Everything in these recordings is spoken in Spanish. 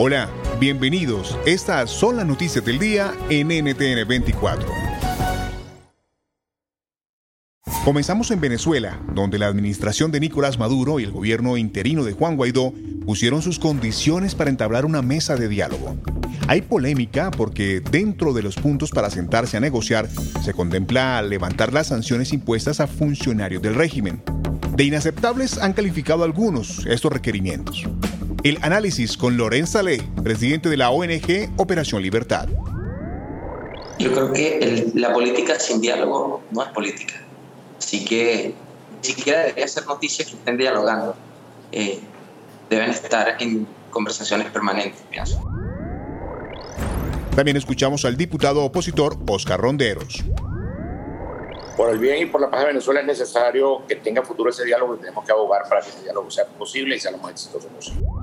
Hola, bienvenidos. Estas son las noticias del día en NTN 24. Comenzamos en Venezuela, donde la administración de Nicolás Maduro y el gobierno interino de Juan Guaidó pusieron sus condiciones para entablar una mesa de diálogo. Hay polémica porque dentro de los puntos para sentarse a negociar se contempla levantar las sanciones impuestas a funcionarios del régimen. De inaceptables han calificado algunos estos requerimientos. El análisis con Lorenz Saleh, presidente de la ONG Operación Libertad. Yo creo que la política sin diálogo no es política. Así que ni siquiera debería ser noticia que estén dialogando. Eh, deben estar en conversaciones permanentes, pienso. También escuchamos al diputado opositor Oscar Ronderos. Por el bien y por la paz de Venezuela es necesario que tenga futuro ese diálogo y tenemos que abogar para que ese diálogo sea posible y sea lo más exitoso posible.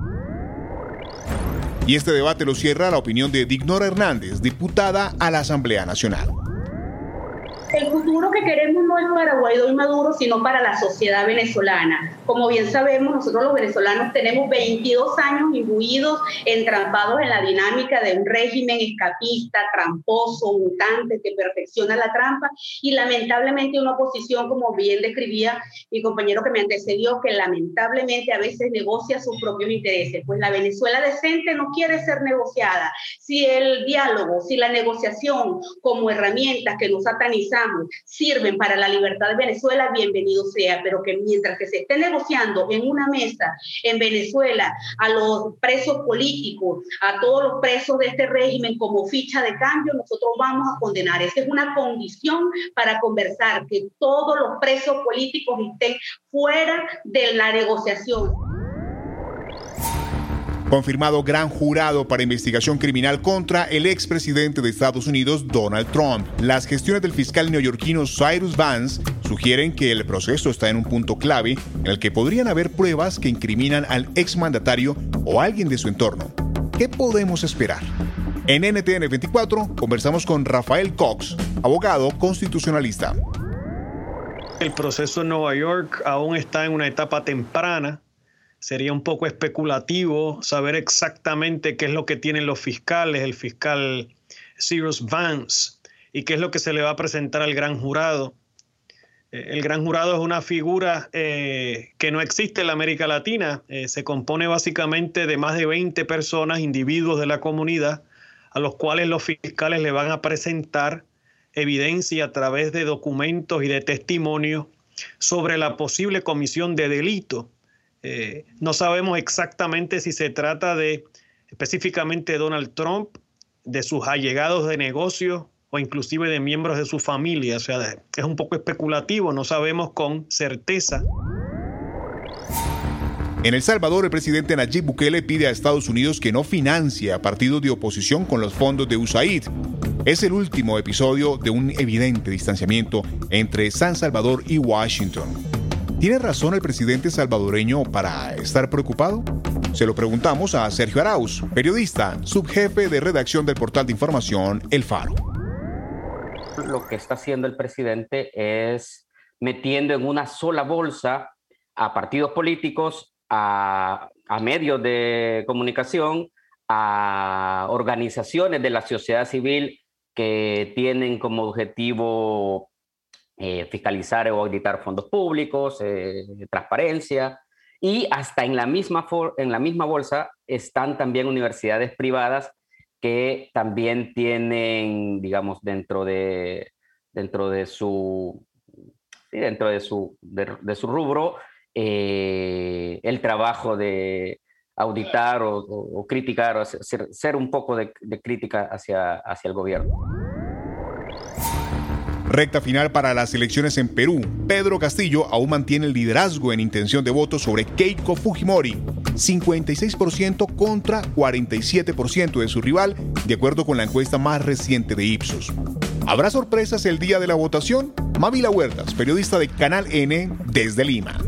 Y este debate lo cierra la opinión de Dignora Hernández, diputada a la Asamblea Nacional. El futuro que queremos no es para Guaidó y Maduro, sino para la sociedad venezolana. Como bien sabemos, nosotros los venezolanos tenemos 22 años imbuidos, entrampados en la dinámica de un régimen escapista, tramposo, mutante, que perfecciona la trampa, y lamentablemente una oposición, como bien describía mi compañero que me antecedió, que lamentablemente a veces negocia sus propios intereses. Pues la Venezuela decente no quiere ser negociada. Si el diálogo, si la negociación como herramientas que nos sirven para la libertad de Venezuela, bienvenido sea, pero que mientras que se esté negociando en una mesa en Venezuela a los presos políticos, a todos los presos de este régimen como ficha de cambio, nosotros vamos a condenar. Esa es una condición para conversar, que todos los presos políticos estén fuera de la negociación confirmado gran jurado para investigación criminal contra el expresidente de Estados Unidos, Donald Trump. Las gestiones del fiscal neoyorquino Cyrus Vance sugieren que el proceso está en un punto clave en el que podrían haber pruebas que incriminan al exmandatario o alguien de su entorno. ¿Qué podemos esperar? En NTN 24 conversamos con Rafael Cox, abogado constitucionalista. El proceso en Nueva York aún está en una etapa temprana sería un poco especulativo saber exactamente qué es lo que tienen los fiscales, el fiscal Cyrus Vance, y qué es lo que se le va a presentar al gran jurado. Eh, el gran jurado es una figura eh, que no existe en la América Latina. Eh, se compone básicamente de más de 20 personas, individuos de la comunidad, a los cuales los fiscales le van a presentar evidencia a través de documentos y de testimonios sobre la posible comisión de delito eh, no sabemos exactamente si se trata de específicamente Donald Trump, de sus allegados de negocios o inclusive de miembros de su familia. O sea, es un poco especulativo, no sabemos con certeza. En El Salvador, el presidente Nayib Bukele pide a Estados Unidos que no financie a partidos de oposición con los fondos de USAID. Es el último episodio de un evidente distanciamiento entre San Salvador y Washington. ¿Tiene razón el presidente salvadoreño para estar preocupado? Se lo preguntamos a Sergio Arauz, periodista, subjefe de redacción del portal de información El Faro. Lo que está haciendo el presidente es metiendo en una sola bolsa a partidos políticos, a, medios de comunicación, a organizaciones de la sociedad civil que tienen como objetivo eh, fiscalizar o auditar fondos públicos, eh, transparencia, Y hasta en la misma, en la misma bolsa están también universidades privadas que también tienen, digamos, dentro de, dentro de su, dentro de su, de, su rubro, eh, el trabajo de auditar o, criticar, o ser, ser, un poco de, de crítica hacia, hacia el gobierno. Recta final para las elecciones en Perú. Pedro Castillo aún mantiene el liderazgo en intención de voto sobre Keiko Fujimori. 56% contra 47% de su rival, de acuerdo con la encuesta más reciente de Ipsos. ¿Habrá sorpresas el día de la votación? Mavila Huertas, periodista de Canal N desde Lima.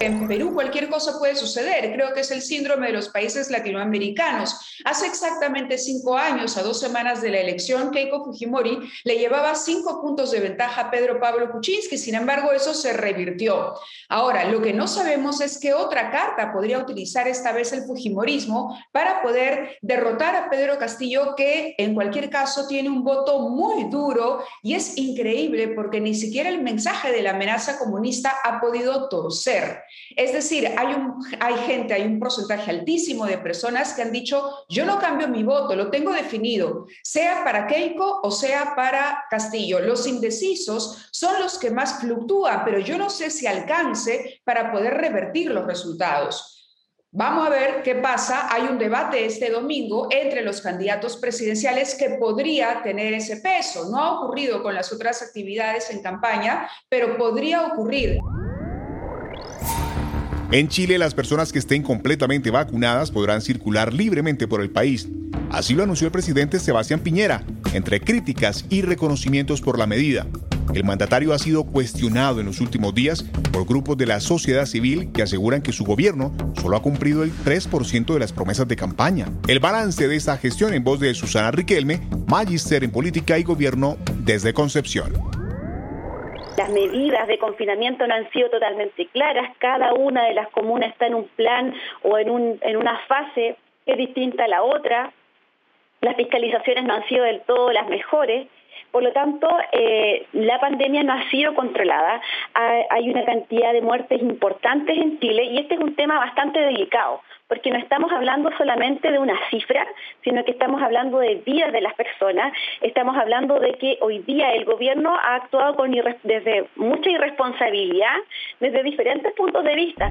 En Perú cualquier cosa puede suceder. Creo que es el síndrome de los países latinoamericanos. Hace exactamente cinco años, a dos semanas de la elección, Keiko Fujimori le llevaba cinco puntos de ventaja a Pedro Pablo Kuczynski. Sin embargo, eso se revirtió. Ahora, lo que no sabemos es qué otra carta podría utilizar esta vez el Fujimorismo para poder derrotar a Pedro Castillo, que en cualquier caso tiene un voto muy duro y es increíble porque ni siquiera el mensaje de la amenaza comunista ha podido torcer. Es decir, hay, gente, hay un porcentaje altísimo de personas que han dicho, yo no cambio mi voto, lo tengo definido, sea para Keiko o sea para Castillo. Los indecisos son los que más fluctúan, pero yo no sé si alcance para poder revertir los resultados. Vamos a ver qué pasa. Hay un debate este domingo entre los candidatos presidenciales que podría tener ese peso. No ha ocurrido con las otras actividades en campaña, pero podría ocurrir. En Chile, las personas que estén completamente vacunadas podrán circular libremente por el país. Así lo anunció el presidente Sebastián Piñera, entre críticas y reconocimientos por la medida. El mandatario ha sido cuestionado en los últimos días por grupos de la sociedad civil que aseguran que su gobierno solo ha cumplido el 3% de las promesas de campaña. El balance de esta gestión en voz de Susana Riquelme, Magister en Política y Gobierno desde Concepción. Las medidas de confinamiento no han sido totalmente claras. Cada una de las comunas está en un plan o en, un, en una fase que es distinta a la otra. Las fiscalizaciones no han sido del todo las mejores. Por lo tanto, eh, la pandemia no ha sido controlada. Hay una cantidad de muertes importantes en Chile y este es un tema bastante delicado, porque no estamos hablando solamente de una cifra, sino que estamos hablando de vidas de las personas. Estamos hablando de que hoy día el gobierno ha actuado con desde mucha irresponsabilidad, desde diferentes puntos de vista.